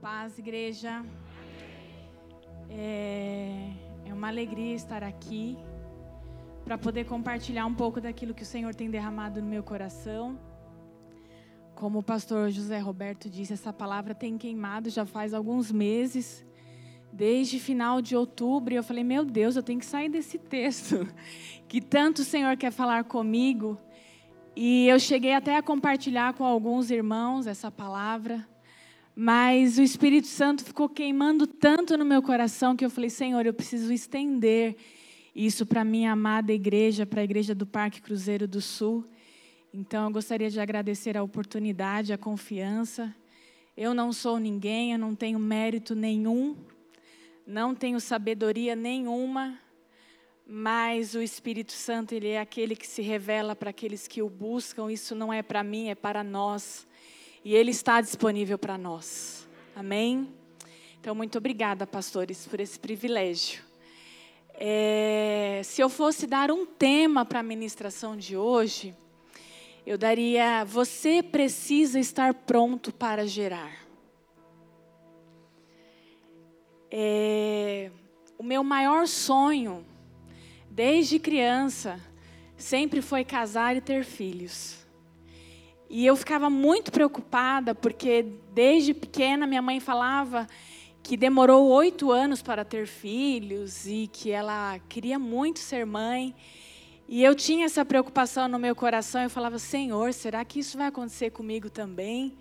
Paz, igreja. É, é uma alegria estar aqui para poder compartilhar um pouco daquilo que o Senhor tem derramado no meu coração. Como o pastor José Roberto disse, essa palavra tem queimado já faz alguns meses. Desde final de outubro, eu falei: Meu Deus, eu tenho que sair desse texto, que tanto o Senhor quer falar comigo. E eu cheguei até a compartilhar com alguns irmãos essa palavra. Mas o Espírito Santo ficou queimando tanto no meu coração que eu falei: Senhor, eu preciso estender isso para a minha amada igreja, para a igreja do Parque Cruzeiro do Sul. Então, eu gostaria de agradecer a oportunidade, a confiança. Eu não sou ninguém, eu não tenho mérito nenhum, não tenho sabedoria nenhuma, mas o Espírito Santo, ele é aquele que se revela para aqueles que o buscam. Isso não é para mim, é para nós e Ele está disponível para nós. Amém? Então, muito obrigada, pastores, por esse privilégio. É, se eu fosse dar um tema para a ministração de hoje, eu daria: Você precisa estar pronto para gerar. É, o meu maior sonho, desde criança, sempre foi casar e ter filhos. E eu ficava muito preocupada, porque desde pequena minha mãe falava que demorou oito anos para ter filhos e que ela queria muito ser mãe. E eu tinha essa preocupação no meu coração. Eu falava, Senhor, será que isso vai acontecer comigo também?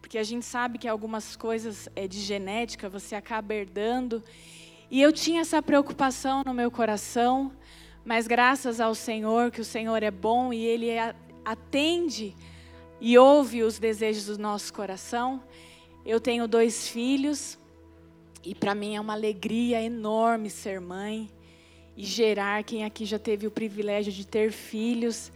Porque a gente sabe que algumas coisas é de genética, você acaba herdando. E eu tinha essa preocupação no meu coração, mas graças ao Senhor, que o Senhor é bom e Ele atende e ouve os desejos do nosso coração. Eu tenho dois filhos e para mim é uma alegria enorme ser mãe e gerar. Quem aqui já teve o privilégio de ter filhos,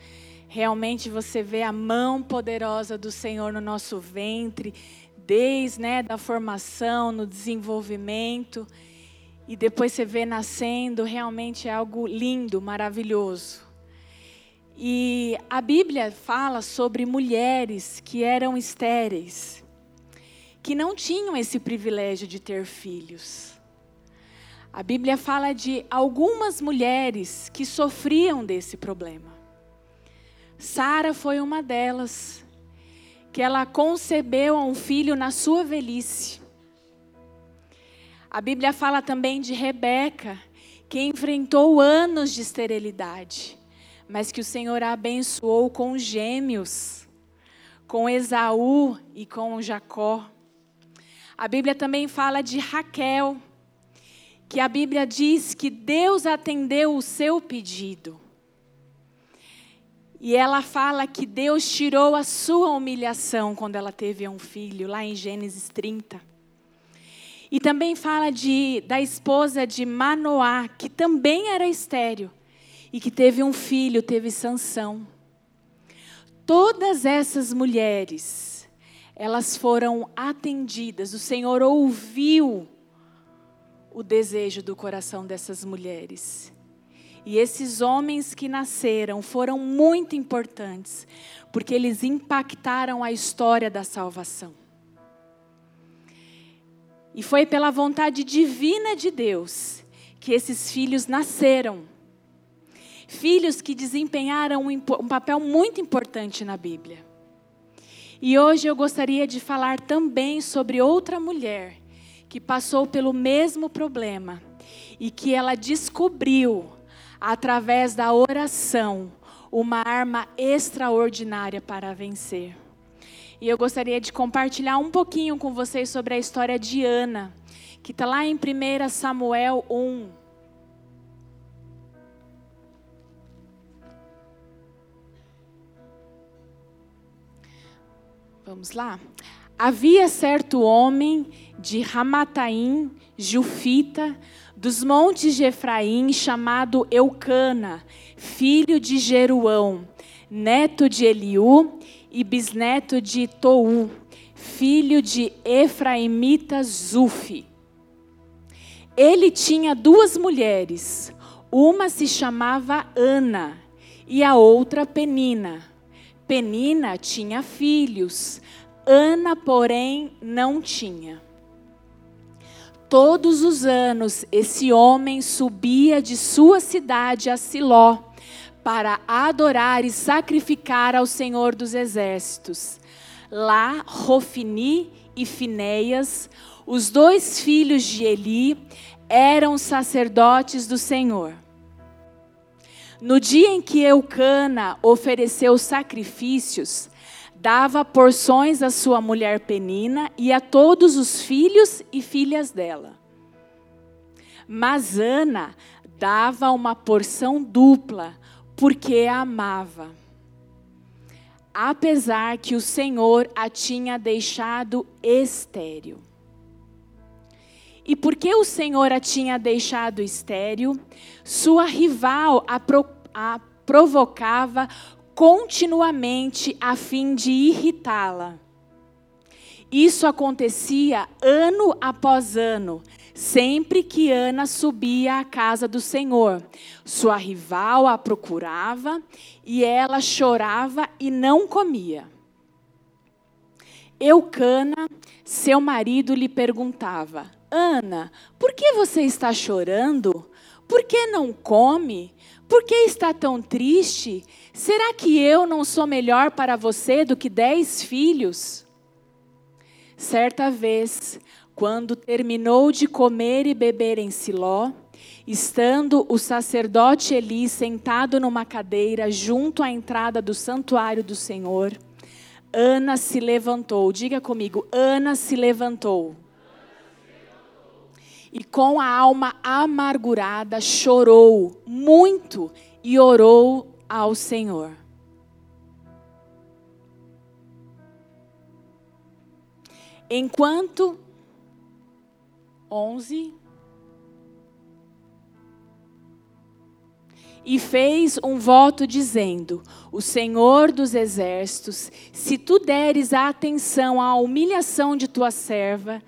realmente você vê a mão poderosa do Senhor no nosso ventre, desde né, da formação, no desenvolvimento. E depois você vê nascendo, realmente é algo lindo, maravilhoso. E a Bíblia fala sobre mulheres que eram estéreis, que não tinham esse privilégio de ter filhos. A Bíblia fala de algumas mulheres que sofriam desse problema. Sara foi uma delas, que ela concebeu um filho na sua velhice. A Bíblia fala também de Rebeca, que enfrentou anos de esterilidade mas que o Senhor a abençoou com gêmeos, com Esaú e com Jacó. A Bíblia também fala de Raquel, que a Bíblia diz que Deus atendeu o seu pedido. E ela fala que Deus tirou a sua humilhação quando ela teve um filho, lá em Gênesis 30. E também fala de, da esposa de Manoá, que também era estéreo, e que teve um filho, teve Sansão. Todas essas mulheres, elas foram atendidas. O Senhor ouviu o desejo do coração dessas mulheres. E esses homens que nasceram foram muito importantes, porque eles impactaram a história da salvação. E foi pela vontade divina de Deus que esses filhos nasceram filhos que desempenharam um, papel muito importante na Bíblia. E hoje eu gostaria de falar também sobre outra mulher que passou pelo mesmo problema e que ela descobriu, através da oração, uma arma extraordinária para vencer. E eu gostaria de compartilhar um pouquinho com vocês sobre a história de Ana, que está lá em 1 Samuel 1. Vamos lá? Havia certo homem de Ramataim, Jufita, dos montes de Efraim, chamado Eucana, filho de Jeruão, neto de Eliú e bisneto de Tou, filho de Efraimita Zufi. Ele tinha duas mulheres, uma se chamava Ana e a outra Penina. Penina tinha filhos, Ana, porém, não tinha. Todos os anos, esse homem subia de sua cidade a Siló para adorar e sacrificar ao Senhor dos Exércitos. Lá, Rofini e Finéias, os dois filhos de Eli, eram sacerdotes do Senhor. No dia em que Eucana ofereceu sacrifícios, dava porções à sua mulher Penina e a todos os filhos e filhas dela. Mas Ana dava uma porção dupla, porque a amava. Apesar que o Senhor a tinha deixado estéril. E porque o Senhor a tinha deixado estéril, sua rival a, pro, a provocava continuamente a fim de irritá-la. Isso acontecia ano após ano, sempre que Ana subia à casa do Senhor. Sua rival a procurava e ela chorava e não comia. Eucana, seu marido, lhe perguntava: Ana, por que você está chorando? Por que não come? Por que está tão triste? Será que eu não sou melhor para você do que dez filhos? Certa vez, quando terminou de comer e beber em Siló, estando o sacerdote Eli sentado numa cadeira junto à entrada do santuário do Senhor, Ana se levantou. Diga comigo, Ana se levantou e com a alma amargurada chorou muito e orou ao Senhor. Enquanto 11 e fez um voto dizendo: O Senhor dos exércitos, se tu deres a atenção à humilhação de tua serva,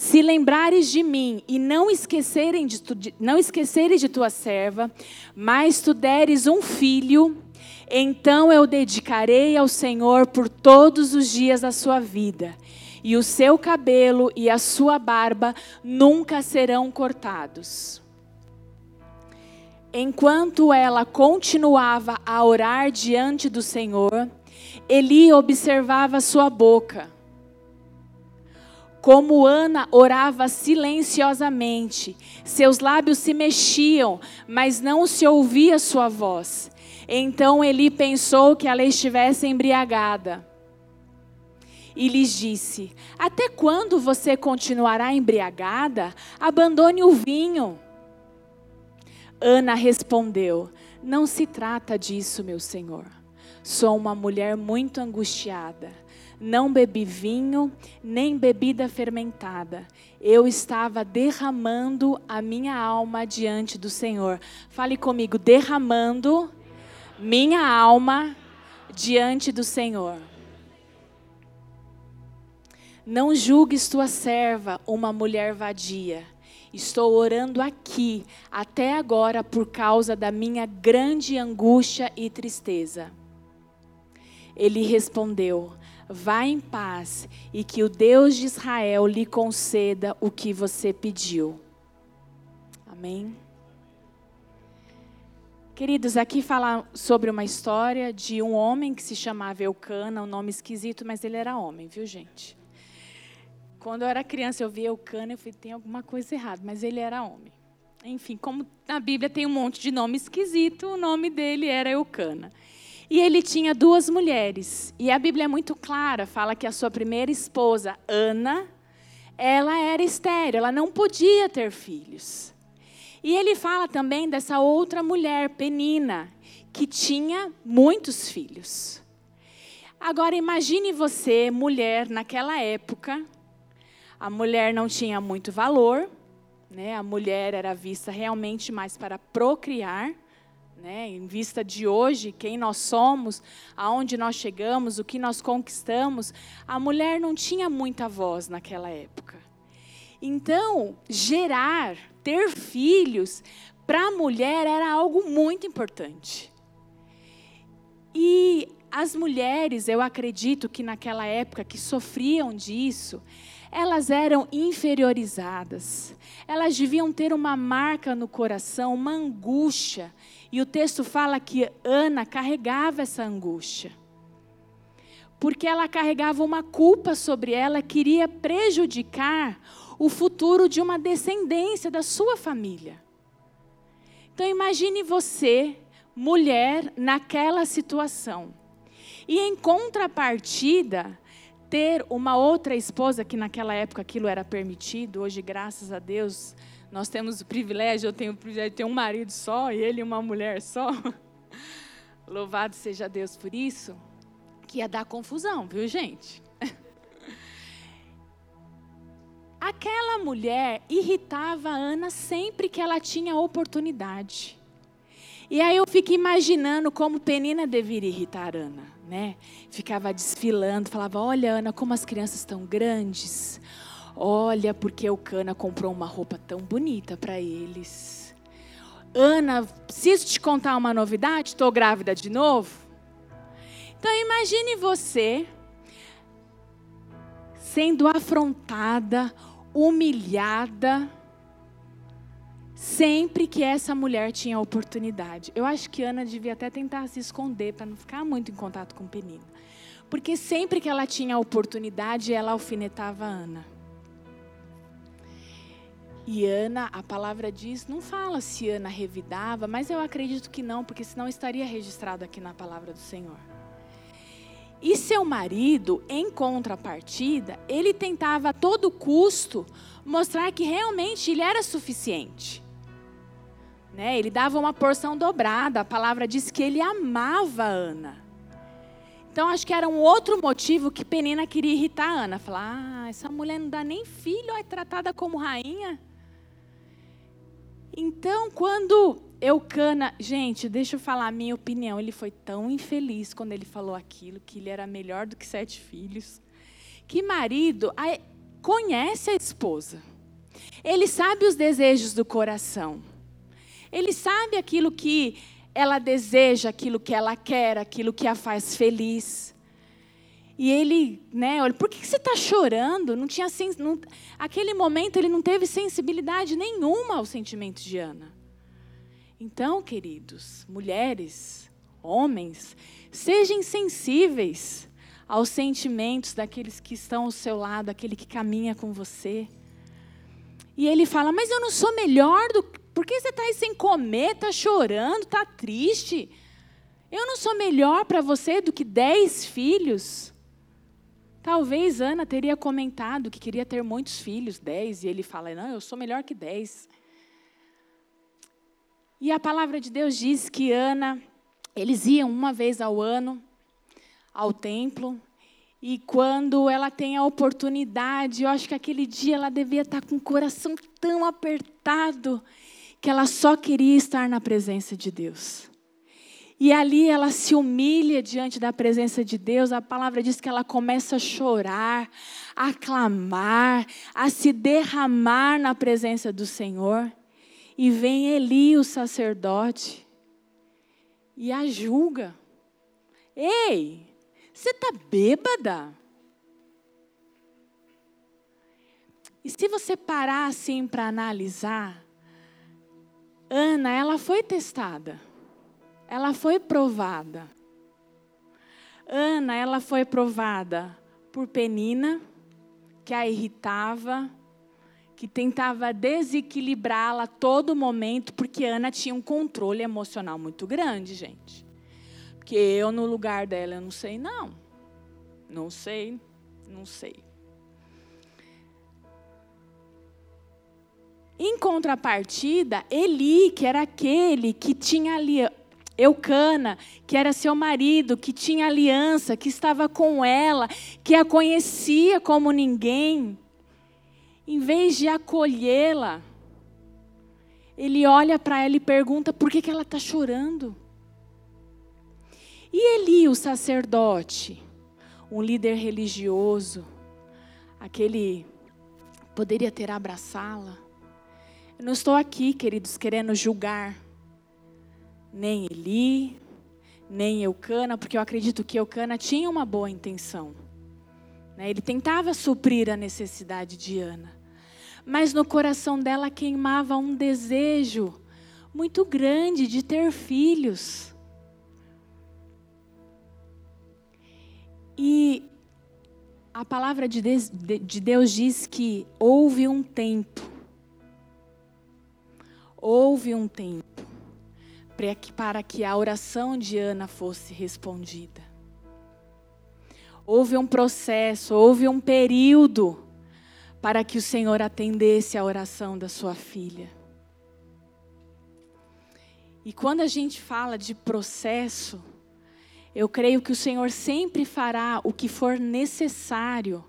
se lembrares de mim e não esquecerem de, tu, não esqueceres de tua serva, mas tu deres um filho, então eu dedicarei ao Senhor por todos os dias da sua vida, e o seu cabelo e a sua barba nunca serão cortados. Enquanto ela continuava a orar diante do Senhor, Eli observava sua boca como Ana orava silenciosamente, seus lábios se mexiam, mas não se ouvia sua voz. Então Eli pensou que ela estivesse embriagada. E lhes disse: Até quando você continuará embriagada? Abandone o vinho. Ana respondeu: Não se trata disso, meu senhor. Sou uma mulher muito angustiada não bebi vinho, nem bebida fermentada. Eu estava derramando a minha alma diante do Senhor. Fale comigo, derramando minha alma diante do Senhor. Não julgues tua serva uma mulher vadia. Estou orando aqui até agora por causa da minha grande angústia e tristeza. Ele respondeu: Vá em paz e que o Deus de Israel lhe conceda o que você pediu. Amém. Queridos, aqui fala sobre uma história de um homem que se chamava Eucana, um nome esquisito, mas ele era homem, viu, gente? Quando eu era criança, eu via Eucana, eu falei, tem alguma coisa errada, mas ele era homem. Enfim, como na Bíblia tem um monte de nome esquisito, o nome dele era Eucana. E ele tinha duas mulheres. E a Bíblia é muito clara, fala que a sua primeira esposa, Ana, ela era estéril, ela não podia ter filhos. E ele fala também dessa outra mulher, Penina, que tinha muitos filhos. Agora imagine você, mulher, naquela época, a mulher não tinha muito valor, né? A mulher era vista realmente mais para procriar. Né? Em vista de hoje, quem nós somos, aonde nós chegamos, o que nós conquistamos, a mulher não tinha muita voz naquela época. Então, gerar, ter filhos, para a mulher era algo muito importante. E as mulheres, eu acredito que naquela época que sofriam disso, elas eram inferiorizadas. Elas deviam ter uma marca no coração, uma angústia. E o texto fala que Ana carregava essa angústia. Porque ela carregava uma culpa sobre ela, queria prejudicar o futuro de uma descendência da sua família. Então imagine você, mulher, naquela situação. E em contrapartida, ter uma outra esposa, que naquela época aquilo era permitido, hoje, graças a Deus, nós temos o privilégio, eu tenho o privilégio de ter um marido só e ele uma mulher só. Louvado seja Deus por isso, que ia dar confusão, viu, gente? Aquela mulher irritava a Ana sempre que ela tinha oportunidade. E aí eu fico imaginando como Penina deveria irritar Ana, né? Ficava desfilando, falava: "Olha, Ana, como as crianças estão grandes. Olha, porque o Cana comprou uma roupa tão bonita para eles. Ana, preciso te contar uma novidade, estou grávida de novo. Então imagine você sendo afrontada, humilhada, sempre que essa mulher tinha oportunidade. Eu acho que Ana devia até tentar se esconder para não ficar muito em contato com Penina. Porque sempre que ela tinha oportunidade, ela alfinetava Ana. E Ana, a palavra diz, não fala se Ana revidava, mas eu acredito que não, porque senão estaria registrado aqui na palavra do Senhor. E seu marido, em contrapartida, ele tentava a todo custo mostrar que realmente ele era suficiente. Né? Ele dava uma porção dobrada. A palavra diz que ele amava Ana. Então acho que era um outro motivo que Penina queria irritar Ana. Falar, ah, essa mulher não dá nem filho, é tratada como rainha. Então, quando Eucana, gente, deixa eu falar a minha opinião. Ele foi tão infeliz quando ele falou aquilo, que ele era melhor do que sete filhos. Que marido conhece a esposa. Ele sabe os desejos do coração. Ele sabe aquilo que ela deseja, aquilo que ela quer, aquilo que a faz feliz. E ele, né, olha, por que você está chorando? Não tinha, não, aquele momento ele não teve sensibilidade nenhuma aos sentimentos de Ana. Então, queridos, mulheres, homens, sejam sensíveis aos sentimentos daqueles que estão ao seu lado, aquele que caminha com você. E ele fala: Mas eu não sou melhor do. Por que você está aí sem comer, está chorando, está triste? Eu não sou melhor para você do que dez filhos. Talvez Ana teria comentado que queria ter muitos filhos, dez, e ele fala: Não, eu sou melhor que dez. E a palavra de Deus diz que Ana, eles iam uma vez ao ano ao templo, e quando ela tem a oportunidade, eu acho que aquele dia ela devia estar com o coração tão apertado que ela só queria estar na presença de Deus. E ali ela se humilha diante da presença de Deus. A palavra diz que ela começa a chorar, a clamar, a se derramar na presença do Senhor. E vem Eli, o sacerdote, e a julga. Ei, você está bêbada? E se você parar assim para analisar, Ana, ela foi testada, ela foi provada. Ana, ela foi provada por Penina, que a irritava, que tentava desequilibrá-la a todo momento, porque Ana tinha um controle emocional muito grande, gente. Porque eu, no lugar dela, eu não sei, não. Não sei, não sei. Em contrapartida, Eli, que era aquele que tinha ali, Eucana, que era seu marido, que tinha aliança, que estava com ela, que a conhecia como ninguém, em vez de acolhê-la, ele olha para ela e pergunta por que, que ela está chorando. E Eli, o sacerdote, um líder religioso, aquele poderia ter abraçá-la. Eu não estou aqui, queridos, querendo julgar nem Eli, nem Eucana, porque eu acredito que Eucana tinha uma boa intenção. Né? Ele tentava suprir a necessidade de Ana. Mas no coração dela queimava um desejo muito grande de ter filhos. E a palavra de Deus diz que houve um tempo, houve um tempo para que a oração de Ana fosse respondida. Houve um processo, houve um período para que o Senhor atendesse a oração da sua filha. E quando a gente fala de processo, eu creio que o Senhor sempre fará o que for necessário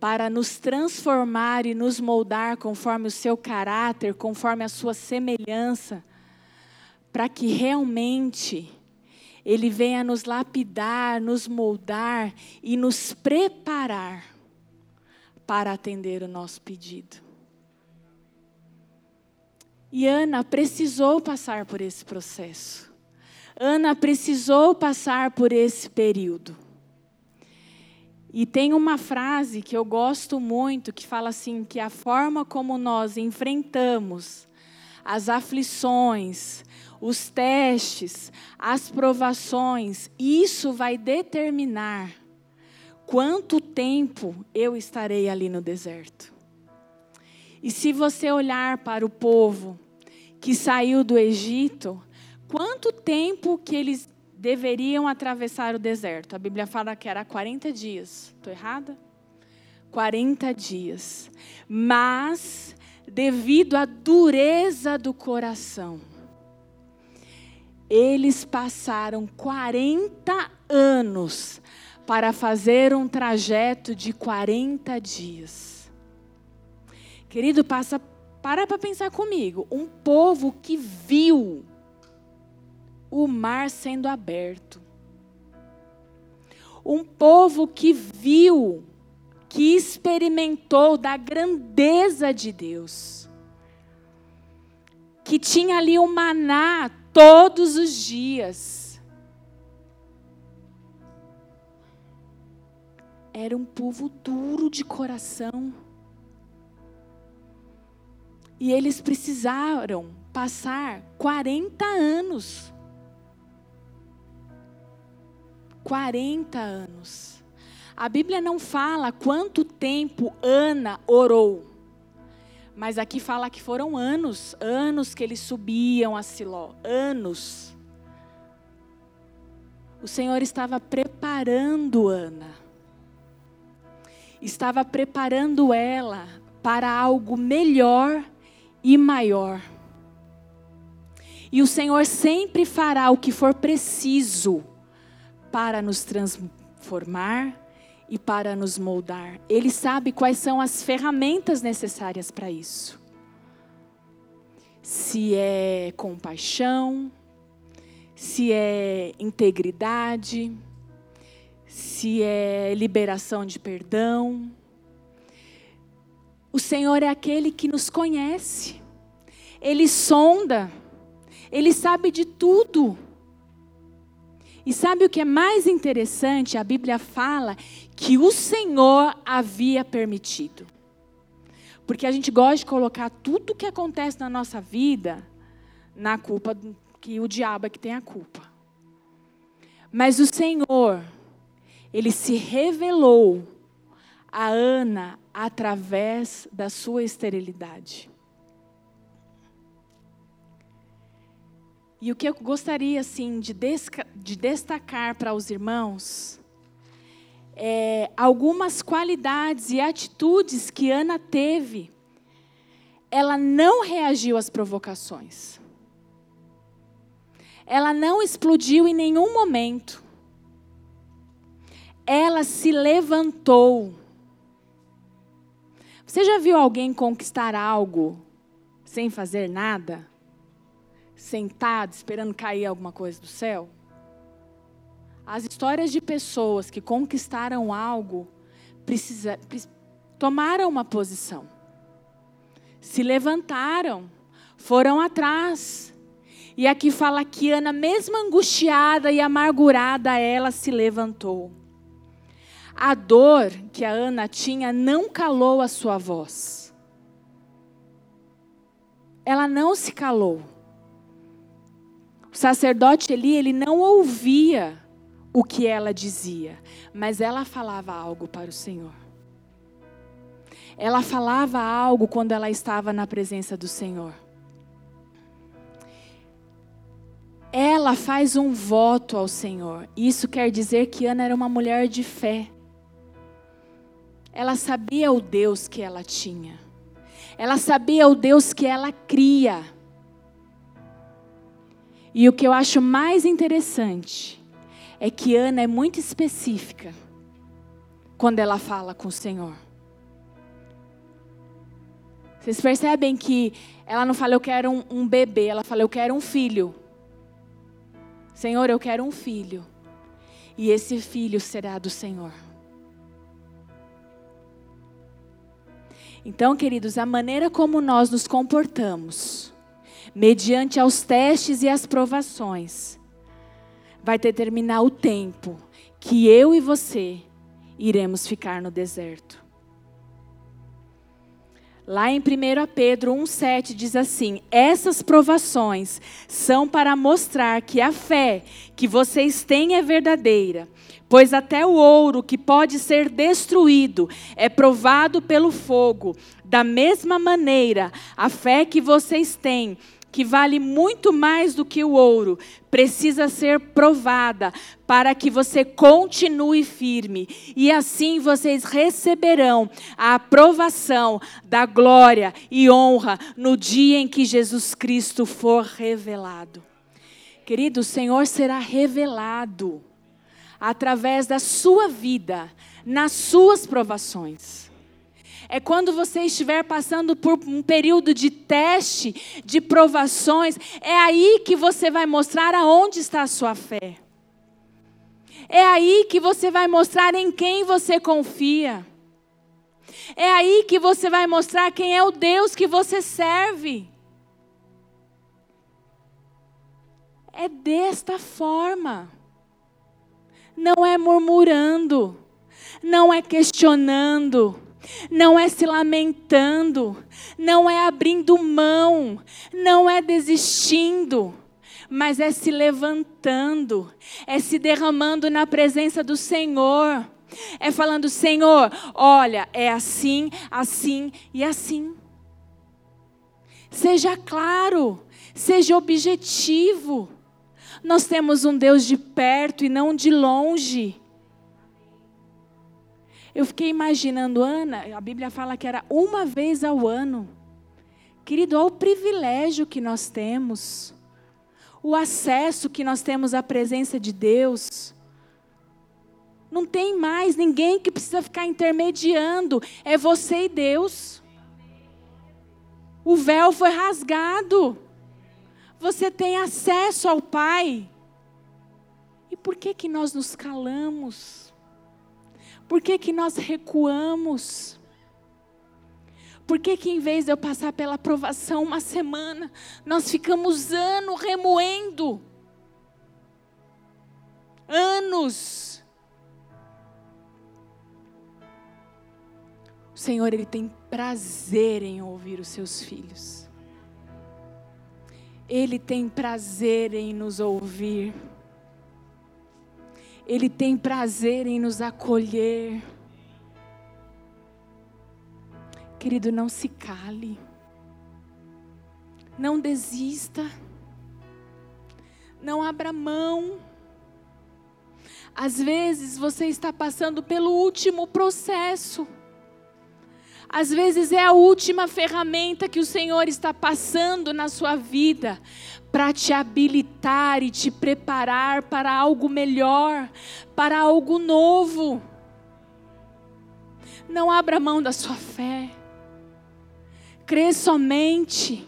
para nos transformar e nos moldar conforme o seu caráter, conforme a sua semelhança, para que realmente Ele venha nos lapidar, nos moldar e nos preparar para atender o nosso pedido. E Ana precisou passar por esse processo. Ana precisou passar por esse período. E tem uma frase que eu gosto muito que fala assim que a forma como nós enfrentamos as aflições, os testes, as provações, isso vai determinar quanto tempo eu estarei ali no deserto. E se você olhar para o povo que saiu do Egito, quanto tempo que eles deveriam atravessar o deserto? A Bíblia fala que era 40 dias. Estou errada? 40 dias. Mas, devido à dureza do coração, eles passaram 40 anos para fazer um trajeto de 40 dias. Querido, passa, para para pensar comigo. Um povo que viu o mar sendo aberto. Um povo que viu, que experimentou da grandeza de Deus. Que tinha ali o maná todos os dias. Era um povo duro de coração. E eles precisaram passar 40 anos. 40 anos. A Bíblia não fala quanto tempo Ana orou. Mas aqui fala que foram anos, anos que eles subiam a Siló, anos. O Senhor estava preparando Ana. Estava preparando ela para algo melhor e maior. E o Senhor sempre fará o que for preciso para nos transformar e para nos moldar. Ele sabe quais são as ferramentas necessárias para isso. Se é compaixão, se é integridade, se é liberação de perdão, o Senhor é aquele que nos conhece, Ele sonda, Ele sabe de tudo. E sabe o que é mais interessante? A Bíblia fala que o Senhor havia permitido. Porque a gente gosta de colocar tudo o que acontece na nossa vida na culpa que o diabo é que tem a culpa. Mas o Senhor, ele se revelou a Ana através da sua esterilidade. E o que eu gostaria assim de, de destacar para os irmãos é algumas qualidades e atitudes que Ana teve. Ela não reagiu às provocações. Ela não explodiu em nenhum momento. Ela se levantou você já viu alguém conquistar algo sem fazer nada? Sentado, esperando cair alguma coisa do céu? As histórias de pessoas que conquistaram algo precisa, tomaram uma posição, se levantaram, foram atrás. E aqui fala que Ana, mesmo angustiada e amargurada, ela se levantou. A dor que a Ana tinha não calou a sua voz. Ela não se calou. O sacerdote Eli, ele não ouvia o que ela dizia, mas ela falava algo para o Senhor. Ela falava algo quando ela estava na presença do Senhor. Ela faz um voto ao Senhor. Isso quer dizer que Ana era uma mulher de fé. Ela sabia o Deus que ela tinha. Ela sabia o Deus que ela cria. E o que eu acho mais interessante é que Ana é muito específica quando ela fala com o Senhor. Vocês percebem que ela não fala eu quero um, um bebê, ela fala eu quero um filho. Senhor, eu quero um filho. E esse filho será do Senhor. Então, queridos, a maneira como nós nos comportamos, mediante aos testes e as provações, vai determinar o tempo que eu e você iremos ficar no deserto. Lá em 1 Pedro 1,7 diz assim: Essas provações são para mostrar que a fé que vocês têm é verdadeira. Pois até o ouro que pode ser destruído é provado pelo fogo. Da mesma maneira, a fé que vocês têm que vale muito mais do que o ouro, precisa ser provada para que você continue firme. E assim vocês receberão a aprovação da glória e honra no dia em que Jesus Cristo for revelado. Querido, o Senhor será revelado através da sua vida, nas suas provações é quando você estiver passando por um período de teste, de provações, é aí que você vai mostrar aonde está a sua fé. É aí que você vai mostrar em quem você confia. É aí que você vai mostrar quem é o Deus que você serve. É desta forma. Não é murmurando, não é questionando não é se lamentando, não é abrindo mão, não é desistindo, mas é se levantando, é se derramando na presença do Senhor, é falando: Senhor, olha, é assim, assim e assim. Seja claro, seja objetivo. Nós temos um Deus de perto e não de longe. Eu fiquei imaginando, Ana, a Bíblia fala que era uma vez ao ano. Querido, olha o privilégio que nós temos, o acesso que nós temos à presença de Deus. Não tem mais ninguém que precisa ficar intermediando, é você e Deus. O véu foi rasgado. Você tem acesso ao Pai. E por que que nós nos calamos? Por que, que nós recuamos? Por que, que em vez de eu passar pela aprovação uma semana, nós ficamos anos remoendo? Anos. O Senhor, Ele tem prazer em ouvir os seus filhos. Ele tem prazer em nos ouvir. Ele tem prazer em nos acolher. Querido, não se cale. Não desista. Não abra mão. Às vezes você está passando pelo último processo. Às vezes é a última ferramenta que o Senhor está passando na sua vida para te habilitar e te preparar para algo melhor, para algo novo. Não abra mão da sua fé. Crê somente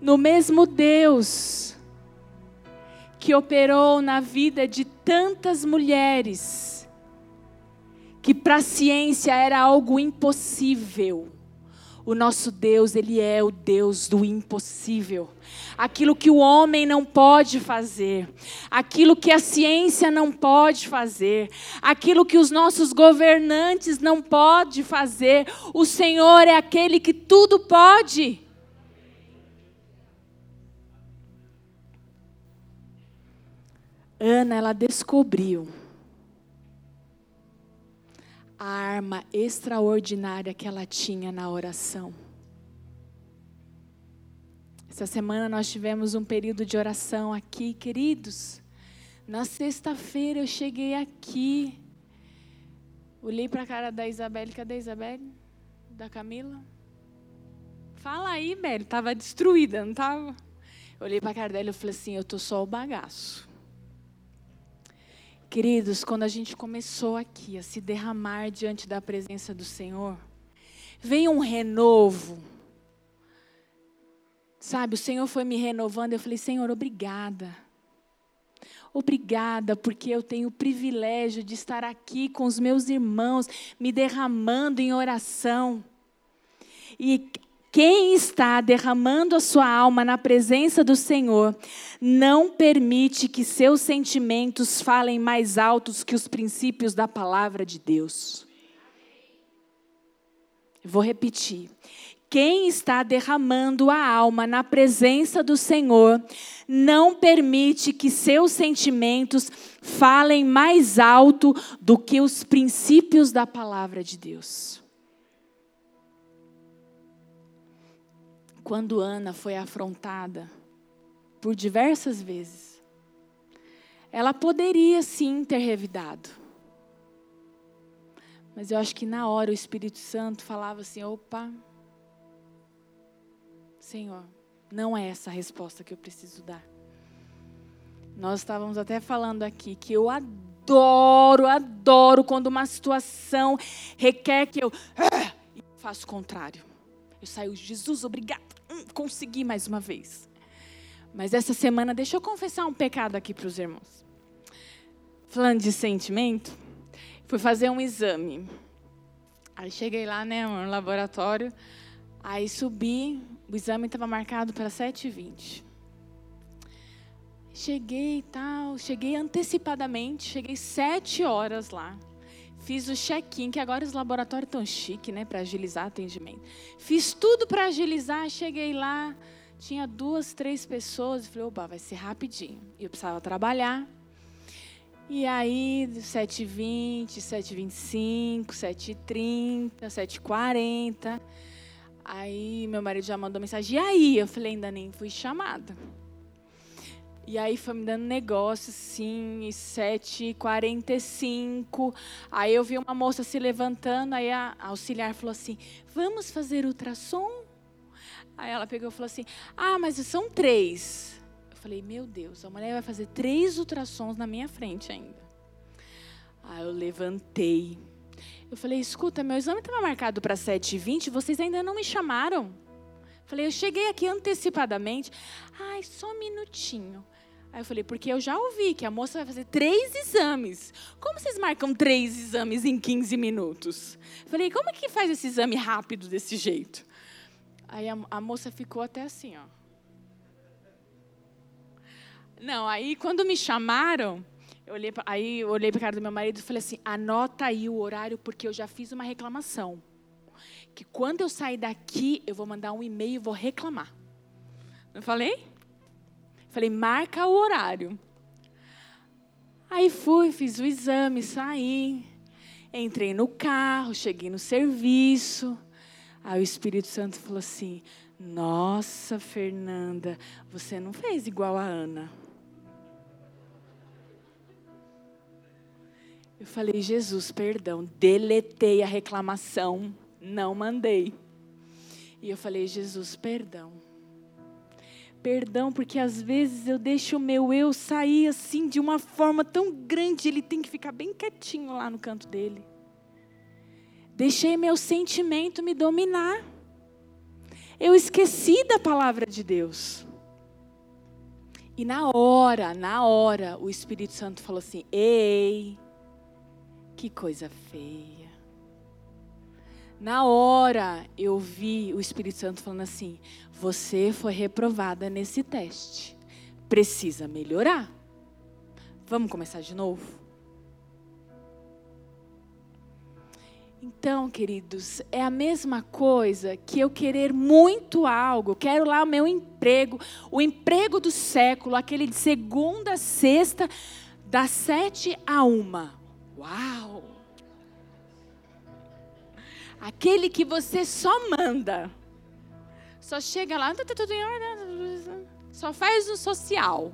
no mesmo Deus que operou na vida de tantas mulheres, que para a ciência era algo impossível O nosso Deus, Ele é o Deus do impossível. Aquilo que o homem não pode fazer, aquilo que a ciência não pode fazer, aquilo que os nossos governantes não podem fazer, o Senhor é aquele que tudo pode. Ana, ela descobriu a arma extraordinária que ela tinha na oração. Essa semana nós tivemos um período de oração aqui, queridos. Na sexta-feira eu cheguei aqui, olhei para a cara da Isabelle, cadê a Isabelle? Da Camila? Fala aí, Belle, estava destruída, não estava? Olhei para a cara dela e falei assim: eu tô só o bagaço. Queridos, quando a gente começou aqui a se derramar diante da presença do Senhor, veio um renovo. Sabe, o Senhor foi me renovando, eu falei: Senhor, obrigada. Obrigada, porque eu tenho o privilégio de estar aqui com os meus irmãos, me derramando em oração. E quem está derramando a sua alma na presença do Senhor, não permite que seus sentimentos falem mais altos que os princípios da palavra de Deus. Vou repetir. Quem está derramando a alma na presença do Senhor, não permite que seus sentimentos falem mais alto do que os princípios da palavra de Deus. Quando Ana foi afrontada por diversas vezes, ela poderia sim ter revidado. Mas eu acho que na hora o Espírito Santo falava assim: opa, Senhor, não é essa a resposta que eu preciso dar. Nós estávamos até falando aqui que eu adoro, adoro quando uma situação requer que eu ah, faço o contrário. Eu saio, Jesus, obrigado consegui mais uma vez. Mas essa semana, deixa eu confessar um pecado aqui para os irmãos. Falando de sentimento, fui fazer um exame. Aí cheguei lá, né, no laboratório. Aí subi, o exame estava marcado para 7h20. Cheguei e tal, cheguei antecipadamente, cheguei sete horas lá. Fiz o check-in, que agora os laboratórios estão chique, né, para agilizar atendimento. Fiz tudo para agilizar, cheguei lá, tinha duas, três pessoas, e falei, opa, vai ser rapidinho. E eu precisava trabalhar. E aí, 7h20, 7h25, 7h30, 7h40. Aí meu marido já mandou mensagem, e aí? Eu falei, ainda nem fui chamada. E aí foi me dando negócio, sim, 7h45. Aí eu vi uma moça se levantando, aí a auxiliar falou assim: vamos fazer ultrassom? Aí ela pegou e falou assim: ah, mas são três. Eu falei: meu Deus, a mulher vai fazer três ultrassons na minha frente ainda. Aí eu levantei. Eu falei: escuta, meu exame estava marcado para 7h20, vocês ainda não me chamaram. Falei, eu cheguei aqui antecipadamente. Ai, só um minutinho. Aí eu falei, porque eu já ouvi que a moça vai fazer três exames. Como vocês marcam três exames em 15 minutos? Eu falei, como é que faz esse exame rápido desse jeito? Aí a, a moça ficou até assim, ó. Não, aí quando me chamaram, eu olhei, aí eu olhei para a cara do meu marido e falei assim: anota aí o horário, porque eu já fiz uma reclamação. Que quando eu sair daqui, eu vou mandar um e-mail e vou reclamar. Não falei? Falei, marca o horário. Aí fui, fiz o exame, saí. Entrei no carro, cheguei no serviço. Aí o Espírito Santo falou assim: Nossa, Fernanda, você não fez igual a Ana. Eu falei: Jesus, perdão, deletei a reclamação, não mandei. E eu falei: Jesus, perdão perdão, porque às vezes eu deixo o meu eu sair assim de uma forma tão grande, ele tem que ficar bem quietinho lá no canto dele. Deixei meu sentimento me dominar. Eu esqueci da palavra de Deus. E na hora, na hora, o Espírito Santo falou assim: Ei, que coisa feia. Na hora eu vi o Espírito Santo falando assim: você foi reprovada nesse teste, precisa melhorar. Vamos começar de novo? Então, queridos, é a mesma coisa que eu querer muito algo, quero lá o meu emprego, o emprego do século, aquele de segunda a sexta, das sete a uma. Uau! Aquele que você só manda, só chega lá, tá, tudo em ordem, só faz o social.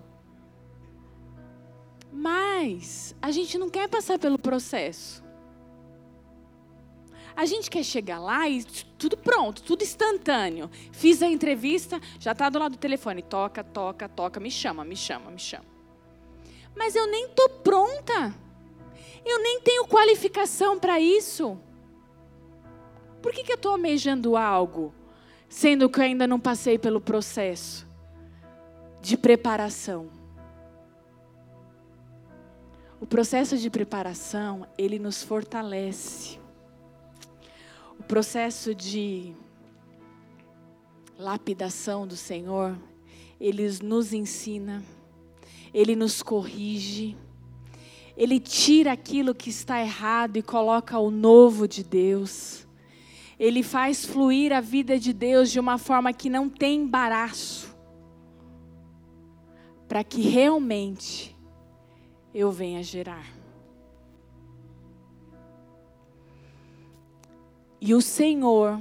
Mas a gente não quer passar pelo processo. A gente quer chegar lá e tudo pronto, tudo instantâneo. Fiz a entrevista, já está do lado do telefone. Toca, toca, toca, me chama, me chama, me chama. Mas eu nem estou pronta. Eu nem tenho qualificação para isso. Por que, que eu estou almejando algo, sendo que eu ainda não passei pelo processo de preparação? O processo de preparação, ele nos fortalece o processo de lapidação do Senhor, ele nos ensina, ele nos corrige, ele tira aquilo que está errado e coloca o novo de Deus. Ele faz fluir a vida de Deus de uma forma que não tem embaraço, para que realmente eu venha gerar. E o Senhor,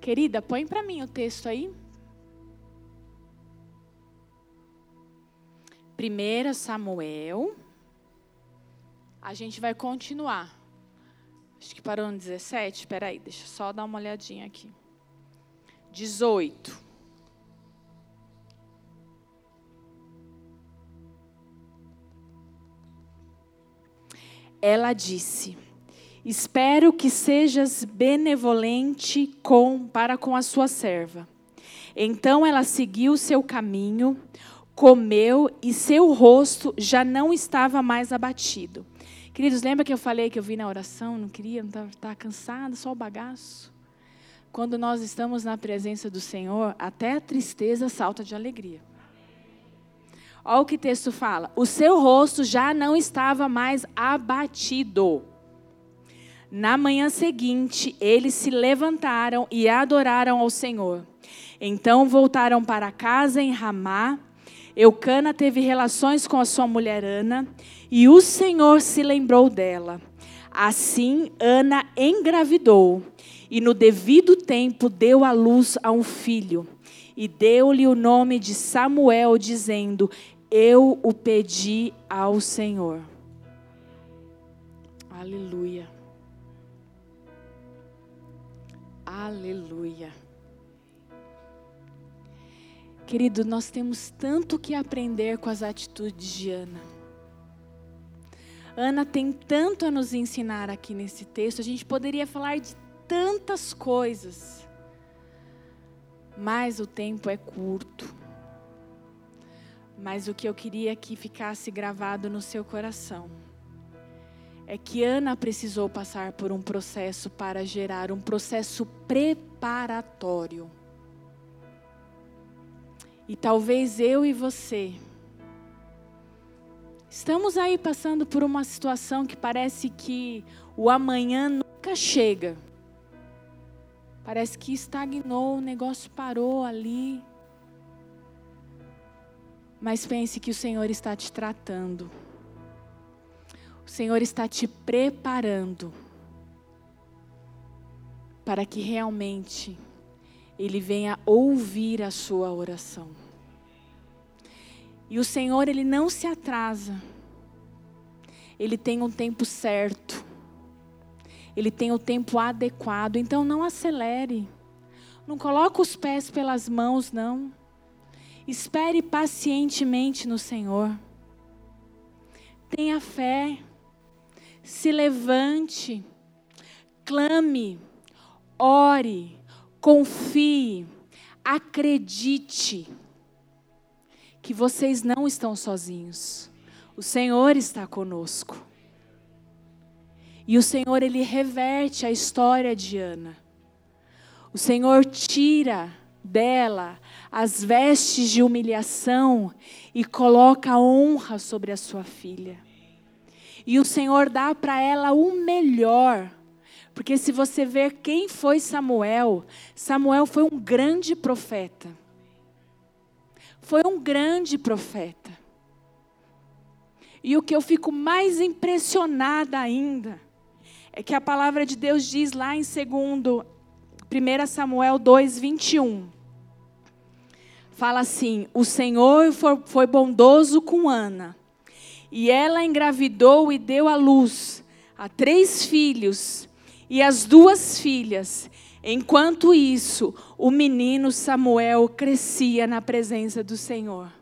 querida, põe para mim o texto aí. 1 Samuel. A gente vai continuar. Acho que parou no 17. Espera aí, deixa eu só dar uma olhadinha aqui. 18. Ela disse: Espero que sejas benevolente com para com a sua serva. Então ela seguiu seu caminho, comeu e seu rosto já não estava mais abatido. Queridos, lembra que eu falei que eu vi na oração, não queria, não estava cansado, só o bagaço? Quando nós estamos na presença do Senhor, até a tristeza salta de alegria. Olha o que o texto fala: o seu rosto já não estava mais abatido. Na manhã seguinte, eles se levantaram e adoraram ao Senhor. Então voltaram para casa em Ramá. Eucana teve relações com a sua mulher Ana, e o Senhor se lembrou dela. Assim, Ana engravidou, e no devido tempo deu à luz a um filho, e deu-lhe o nome de Samuel, dizendo: Eu o pedi ao Senhor. Aleluia. Aleluia. Querido, nós temos tanto que aprender com as atitudes de Ana. Ana tem tanto a nos ensinar aqui nesse texto, a gente poderia falar de tantas coisas, mas o tempo é curto. Mas o que eu queria que ficasse gravado no seu coração é que Ana precisou passar por um processo para gerar um processo preparatório. E talvez eu e você estamos aí passando por uma situação que parece que o amanhã nunca chega. Parece que estagnou, o negócio parou ali. Mas pense que o Senhor está te tratando. O Senhor está te preparando para que realmente Ele venha ouvir a sua oração. E o Senhor, Ele não se atrasa. Ele tem um tempo certo. Ele tem o tempo adequado. Então não acelere. Não coloque os pés pelas mãos, não. Espere pacientemente no Senhor. Tenha fé se levante, clame, ore, confie, acredite que vocês não estão sozinhos. O Senhor está conosco. E o Senhor, Ele reverte a história de Ana. O Senhor tira dela as vestes de humilhação e coloca honra sobre a sua filha. E o Senhor dá para ela o melhor. Porque se você ver quem foi Samuel, Samuel foi um grande profeta. Foi um grande profeta. E o que eu fico mais impressionada ainda é que a palavra de Deus diz lá em segundo 1 Samuel 2, 21. Fala assim: O Senhor foi bondoso com Ana, e ela engravidou e deu à luz a três filhos e as duas filhas. Enquanto isso, o menino Samuel crescia na presença do Senhor.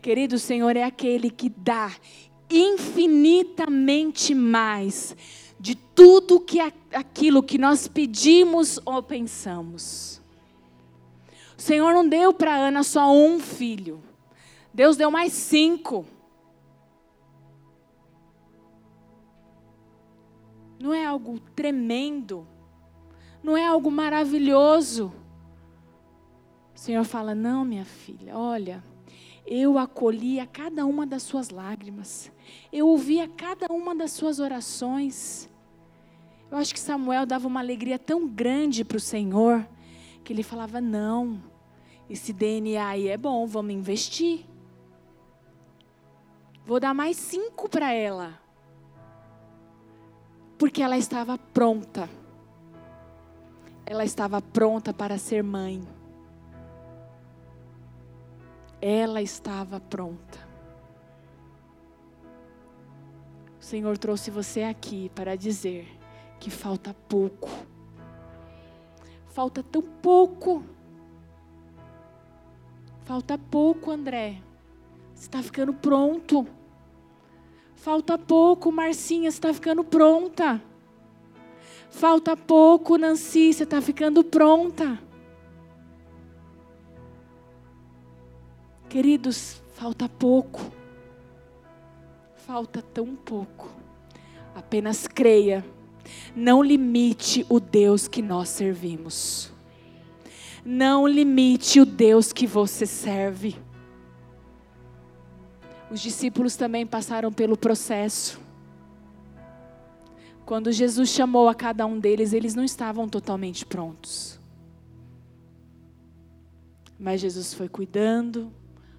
Querido, o Senhor é aquele que dá infinitamente mais de tudo que aquilo que nós pedimos ou pensamos. O Senhor não deu para Ana só um filho. Deus deu mais cinco. Não é algo tremendo? Não é algo maravilhoso? O Senhor fala: Não, minha filha, olha, eu acolhi a cada uma das suas lágrimas, eu ouvi a cada uma das suas orações. Eu acho que Samuel dava uma alegria tão grande para o Senhor, que ele falava: não, esse DNA aí é bom, vamos investir. Vou dar mais cinco para ela. Porque ela estava pronta. Ela estava pronta para ser mãe. Ela estava pronta. O Senhor trouxe você aqui para dizer que falta pouco. Falta tão pouco. Falta pouco, André. Você está ficando pronto. Falta pouco, Marcinha, você está ficando pronta. Falta pouco, Nancy, você está ficando pronta. Queridos, falta pouco. Falta tão pouco. Apenas creia não limite o Deus que nós servimos. Não limite o Deus que você serve. Os discípulos também passaram pelo processo. Quando Jesus chamou a cada um deles, eles não estavam totalmente prontos. Mas Jesus foi cuidando,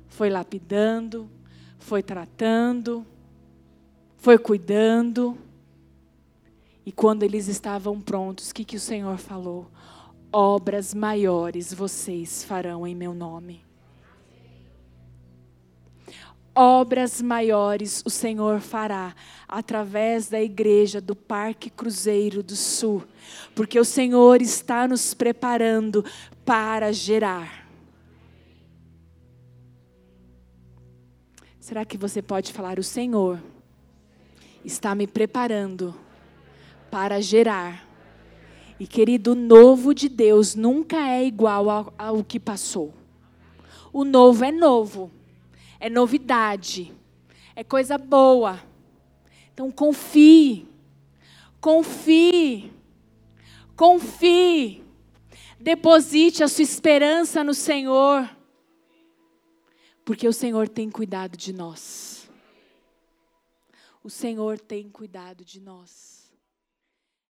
foi lapidando, foi tratando, foi cuidando. E quando eles estavam prontos, o que, que o Senhor falou? Obras maiores vocês farão em meu nome. Obras maiores o Senhor fará através da igreja do Parque Cruzeiro do Sul, porque o Senhor está nos preparando para gerar. Será que você pode falar? O Senhor está me preparando para gerar. E querido, o novo de Deus nunca é igual ao, ao que passou. O novo é novo, é novidade, é coisa boa. Então confie, confie, confie. Deposite a sua esperança no Senhor, porque o Senhor tem cuidado de nós. O Senhor tem cuidado de nós.